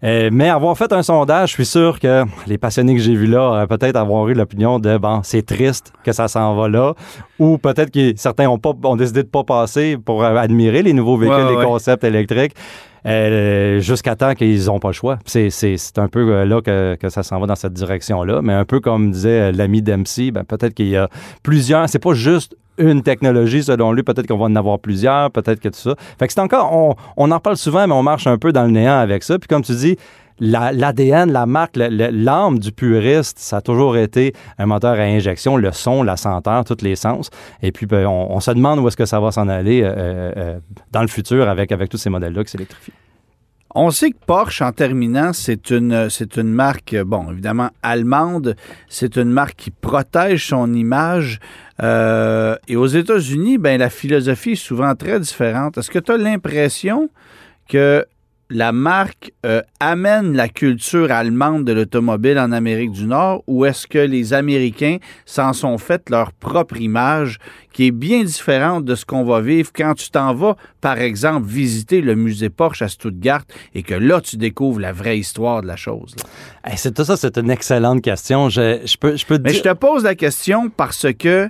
Euh, mais avoir fait un sondage, je suis sûr que les passionnés que j'ai vus là auraient peut-être avoir eu l'opinion de bon, c'est triste que ça s'en va là, ou peut-être que certains ont pas ont décidé de pas passer pour euh, admirer les nouveaux véhicules, Ouais, les ouais. concepts électriques. Euh, jusqu'à temps qu'ils n'ont pas le choix. C'est, un peu euh, là que, que ça s'en va dans cette direction-là. Mais un peu comme disait euh, l'ami Dempsey, ben, peut-être qu'il y a plusieurs. C'est pas juste une technologie selon lui. Peut-être qu'on va en avoir plusieurs. Peut-être que tout ça. Fait que c'est encore. On, on en parle souvent, mais on marche un peu dans le néant avec ça. Puis comme tu dis, l'ADN, la marque, l'âme du puriste, ça a toujours été un moteur à injection, le son, la senteur, tous les sens. Et puis, ben, on, se demande où est-ce que ça va s'en aller euh, euh, dans le futur avec, tous ces modèles-là qui s'électrifient. On sait que Porsche, en terminant, c'est une, marque, euh, bon, évidemment, allemande. C'est une marque qui protège son image. Euh, et aux États-Unis, ben, la philosophie est souvent très différente. Est-ce que tu as l'impression que la marque euh, amène la culture allemande de l'automobile en Amérique du Nord ou est-ce que les Américains s'en sont fait leur propre image qui est bien différente de ce qu'on va vivre quand tu t'en vas, par exemple, visiter le musée Porsche à Stuttgart et que là, tu découvres la vraie histoire de la chose. Hey, c'est tout ça, c'est une excellente question. Je, je peux, je peux te Mais dire. je te pose la question parce que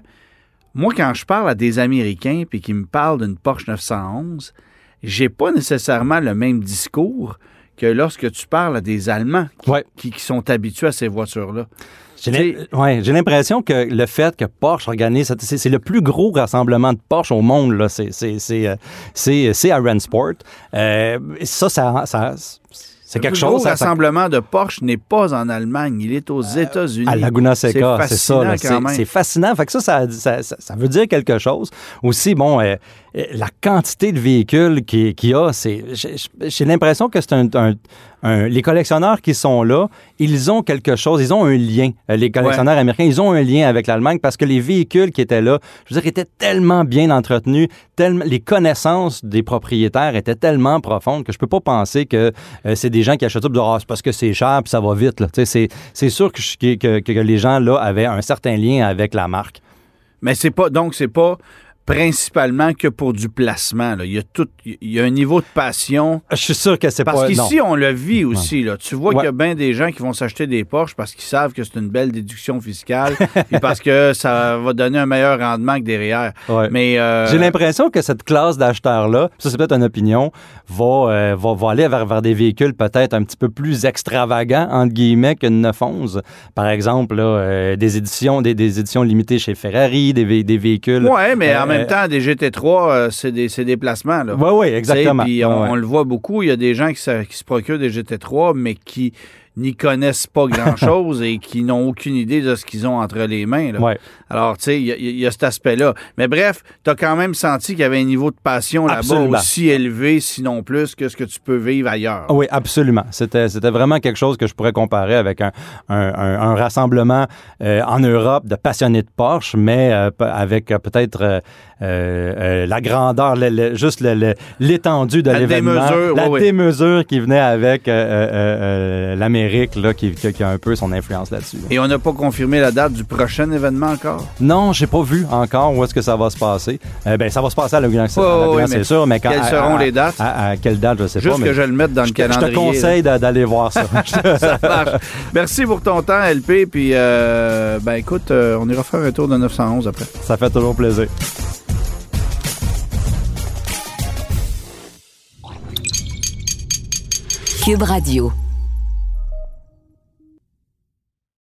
moi, quand je parle à des Américains puis qu'ils me parlent d'une Porsche 911, j'ai pas nécessairement le même discours que lorsque tu parles à des Allemands qui, Ouais. qui- qui sont habitués à ces voitures-là. J'ai ouais, l'impression que le fait que Porsche organise, c'est le plus gros rassemblement de Porsche au monde, là. C'est- c'est- c'est euh, c'est- à Rensport. Euh, ça, ça, ça- c'est Le quelque chose. ça- rassemblement de Porsche n'est pas en Allemagne, il est aux États-Unis. à Laguna Seca, c'est ça. C'est fascinant. Fait que ça, ça, ça, veut dire quelque chose. Aussi, bon, euh, euh, la quantité de véhicules qu'il y a, c'est, j'ai- l'impression que c'est un, un- un- les collectionneurs qui sont là, ils ont quelque chose, ils ont un lien. Euh, Les collectionneurs américains, ils ont un lien avec l'Allemagne parce que les véhicules qui étaient là, je veux dire, étaient tellement bien entretenus, tellement, les connaissances des propriétaires étaient tellement profondes que je peux pas penser que euh, c'est des gens qui achètent ça Ah, c'est parce que c'est cher puis ça va vite. Là. C'est, c'est sûr que, que- que les gens là avaient un certain lien avec la marque. Mais c'est pas donc c'est pas principalement que pour du placement. Là. Il, y a tout, il y a un niveau de passion. Je suis sûr que c'est pas... Parce qu'ici, on le vit aussi. Là. Tu vois Ouais. qu'il y a bien des gens qui vont s'acheter des Porsche parce qu'ils savent que c'est une belle déduction fiscale et parce que ça va donner un meilleur rendement que derrière. Ouais. Mais euh, J'ai l'impression que cette classe d'acheteurs-là, ça c'est peut-être une opinion, va, euh, va, va aller vers, vers des véhicules peut-être un petit peu plus extravagants, entre guillemets, qu'une 911. Par exemple, là, euh, des éditions des, des éditions limitées chez Ferrari, des, des véhicules... Ouais, mais en Euh, même temps, des GT3, euh, c'est des, des placements. Là. Oui, oui, exactement. Puis on, Ouais, ouais. on le voit beaucoup. Il y a des gens qui se, qui se procurent des GT3, mais qui n'y connaissent pas grand-chose et qui n'ont aucune idée de ce qu'ils ont entre les mains. là. Ouais. Alors, tu sais, il y, a- il y a cet aspect-là. Mais bref, tu as quand même senti qu'il y avait un niveau de passion là-bas aussi élevé, sinon plus, que ce que tu peux vivre ailleurs. Oui, absolument. C'était, vraiment quelque chose que je pourrais comparer avec un, un, un- un rassemblement euh, en Europe de passionnés de Porsche, mais euh, avec euh, peut-être euh, euh, la grandeur, le- le- juste l'étendue de La l'événement, démesure, la oui, oui. démesure qui venait avec euh, l'Amérique, là, qui, a un peu son influence là-dessus. Et on n'a pas confirmé la date du prochain événement encore? Non, j'ai pas vu encore où est-ce que ça va se passer. Ben, ça va se passer à Ouais, ouais, ouais, c'est sûr, mais quand, quelles à- seront à- les dates? À, à quelle date, je sais Juste pas. que mais je le mette dans le te- je te calendrier. conseille d'a- d'aller voir ça. Ça marche. Merci pour ton temps, LP. Puis, euh, ben écoute, euh, on ira faire un tour de 911 après. Ça fait toujours plaisir. Cube Radio.